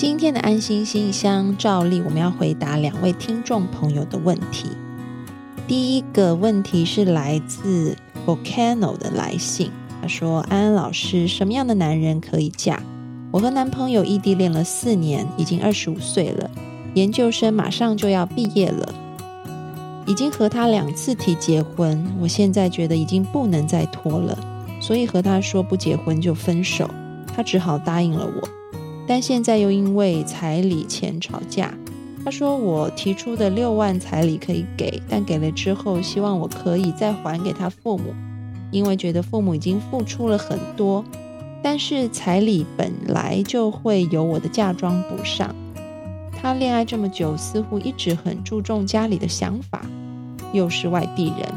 今天的安心信箱，照例我们要回答两位听众朋友的问题。第一个问题是来自 Volcano 的来信，他说：“安安老师，什么样的男人可以嫁？我和男朋友异地恋了四年，已经二十五岁了，研究生马上就要毕业了，已经和他两次提结婚，我现在觉得已经不能再拖了，所以和他说不结婚就分手，他只好答应了我。”但现在又因为彩礼钱吵架。他说我提出的六万彩礼可以给，但给了之后，希望我可以再还给他父母，因为觉得父母已经付出了很多。但是彩礼本来就会由我的嫁妆补上。他恋爱这么久，似乎一直很注重家里的想法，又是外地人，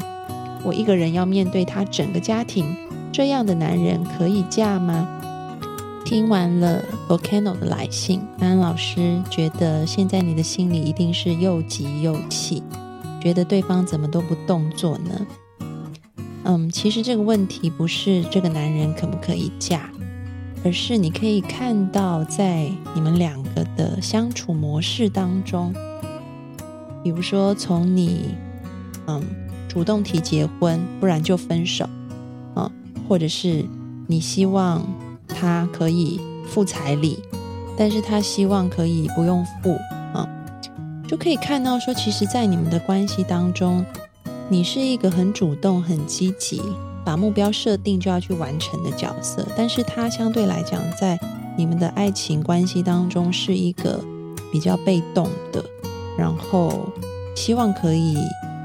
我一个人要面对他整个家庭，这样的男人可以嫁吗？听完了 Volcano 的来信，安老师觉得现在你的心里一定是又急又气，觉得对方怎么都不动作呢？嗯，其实这个问题不是这个男人可不可以嫁，而是你可以看到在你们两个的相处模式当中，比如说从你嗯主动提结婚，不然就分手啊，或者是你希望。他可以付彩礼，但是他希望可以不用付啊，就可以看到说，其实，在你们的关系当中，你是一个很主动、很积极，把目标设定就要去完成的角色，但是他相对来讲，在你们的爱情关系当中，是一个比较被动的，然后希望可以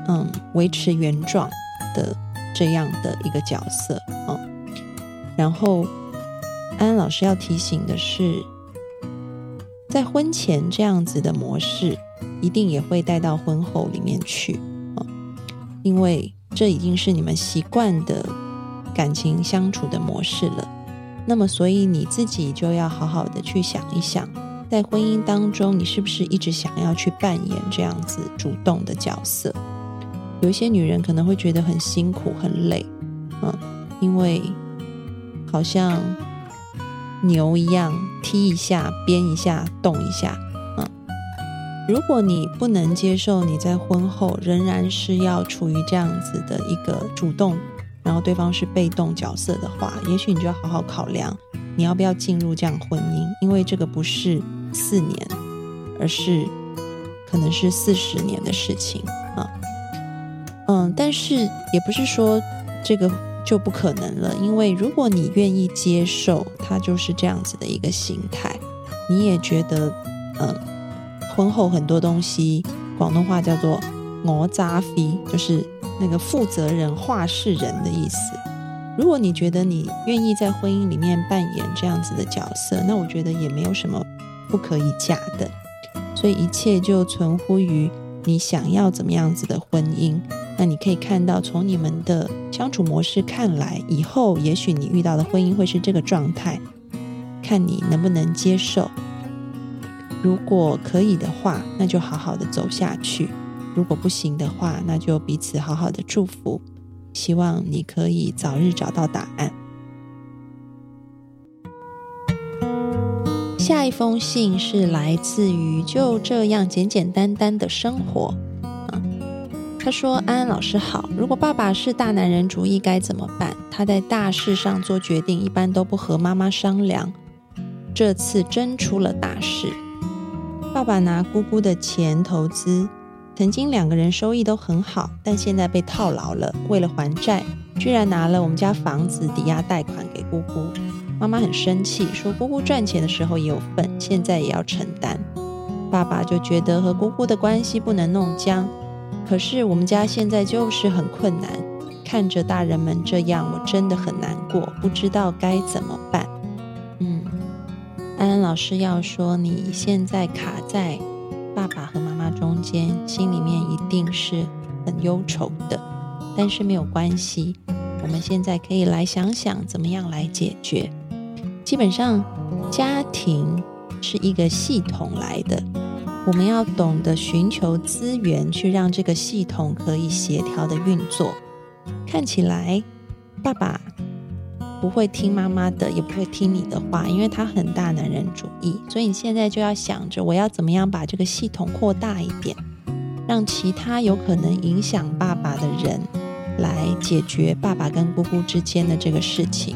嗯维持原状的这样的一个角色啊，然后。安安老师要提醒的是，在婚前这样子的模式，一定也会带到婚后里面去啊，因为这已经是你们习惯的感情相处的模式了。那么，所以你自己就要好好的去想一想，在婚姻当中，你是不是一直想要去扮演这样子主动的角色？有一些女人可能会觉得很辛苦、很累，嗯，因为好像。牛一样踢一下，编一下，动一下，嗯。如果你不能接受你在婚后仍然是要处于这样子的一个主动，然后对方是被动角色的话，也许你就要好好考量你要不要进入这样婚姻，因为这个不是四年，而是可能是四十年的事情啊。嗯，但是也不是说这个。就不可能了，因为如果你愿意接受他就是这样子的一个心态，你也觉得，嗯，婚后很多东西，广东话叫做“我扎飞”，就是那个负责人、话事人的意思。如果你觉得你愿意在婚姻里面扮演这样子的角色，那我觉得也没有什么不可以嫁的。所以一切就存乎于你想要怎么样子的婚姻。那你可以看到，从你们的相处模式看来，以后也许你遇到的婚姻会是这个状态，看你能不能接受。如果可以的话，那就好好的走下去；如果不行的话，那就彼此好好的祝福。希望你可以早日找到答案。下一封信是来自于就这样简简单单的生活。他说：“安安老师好，如果爸爸是大男人主义该怎么办？他在大事上做决定一般都不和妈妈商量，这次真出了大事。爸爸拿姑姑的钱投资，曾经两个人收益都很好，但现在被套牢了。为了还债，居然拿了我们家房子抵押贷款给姑姑。妈妈很生气，说姑姑赚钱的时候也有份，现在也要承担。爸爸就觉得和姑姑的关系不能弄僵。”可是我们家现在就是很困难，看着大人们这样，我真的很难过，不知道该怎么办。嗯，安安老师要说，你现在卡在爸爸和妈妈中间，心里面一定是很忧愁的。但是没有关系，我们现在可以来想想怎么样来解决。基本上，家庭是一个系统来的。我们要懂得寻求资源，去让这个系统可以协调的运作。看起来，爸爸不会听妈妈的，也不会听你的话，因为他很大男人主义。所以你现在就要想着，我要怎么样把这个系统扩大一点，让其他有可能影响爸爸的人来解决爸爸跟姑姑之间的这个事情。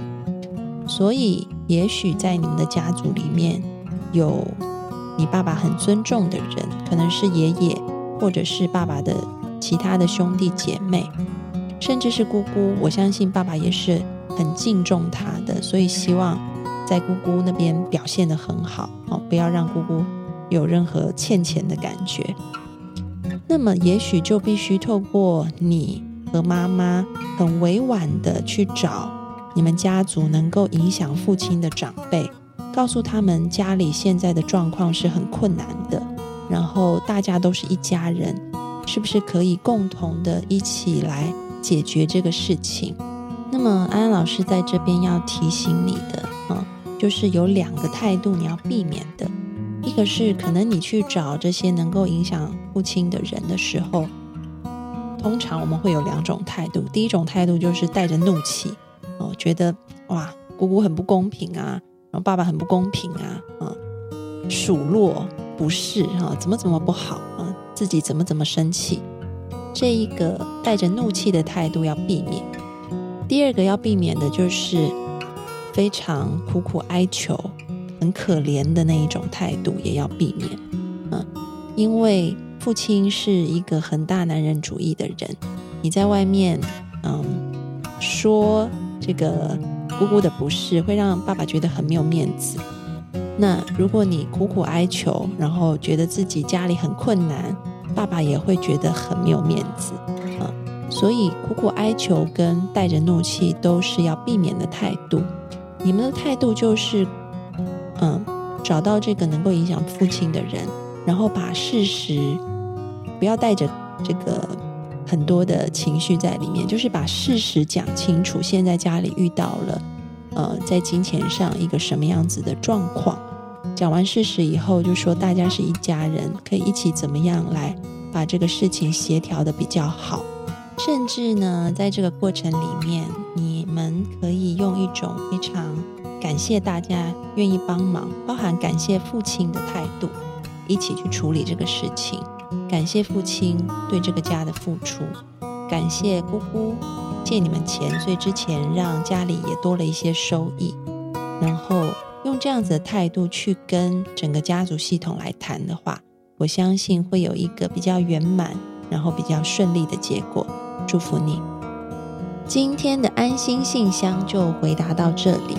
所以，也许在你们的家族里面有你爸爸很尊重的人，可能是爷爷，或者是爸爸的其他的兄弟姐妹。甚至是姑姑，我相信爸爸也是很敬重他的，所以希望在姑姑那边表现得很好哦，不要让姑姑有任何欠钱的感觉。那么，也许就必须透过你和妈妈很委婉的去找你们家族能够影响父亲的长辈，告诉他们家里现在的状况是很困难的，然后大家都是一家人，是不是可以共同的一起来？解决这个事情，那么安安老师在这边要提醒你的啊，就是有两个态度你要避免的。一个是可能你去找这些能够影响父亲的人的时候，通常我们会有两种态度。第一种态度就是带着怒气哦，觉得哇姑姑很不公平啊，然后爸爸很不公平啊，啊数落不是哈，怎么怎么不好啊，自己怎么怎么生气。这一个带着怒气的态度要避免。第二个要避免的就是非常苦苦哀求、很可怜的那一种态度，也要避免。嗯，因为父亲是一个很大男人主义的人，你在外面嗯说这个姑姑的不是，会让爸爸觉得很没有面子。那如果你苦苦哀求，然后觉得自己家里很困难。爸爸也会觉得很没有面子，啊，所以苦苦哀求跟带着怒气都是要避免的态度。你们的态度就是，嗯，找到这个能够影响父亲的人，然后把事实不要带着这个很多的情绪在里面，就是把事实讲清楚。现在家里遇到了，呃，在金钱上一个什么样子的状况。讲完事实以后，就说大家是一家人，可以一起怎么样来把这个事情协调的比较好。甚至呢，在这个过程里面，你们可以用一种非常感谢大家愿意帮忙，包含感谢父亲的态度，一起去处理这个事情。感谢父亲对这个家的付出，感谢姑姑借你们钱，所以之前让家里也多了一些收益，然后。用这样子的态度去跟整个家族系统来谈的话，我相信会有一个比较圆满，然后比较顺利的结果。祝福你！今天的安心信箱就回答到这里。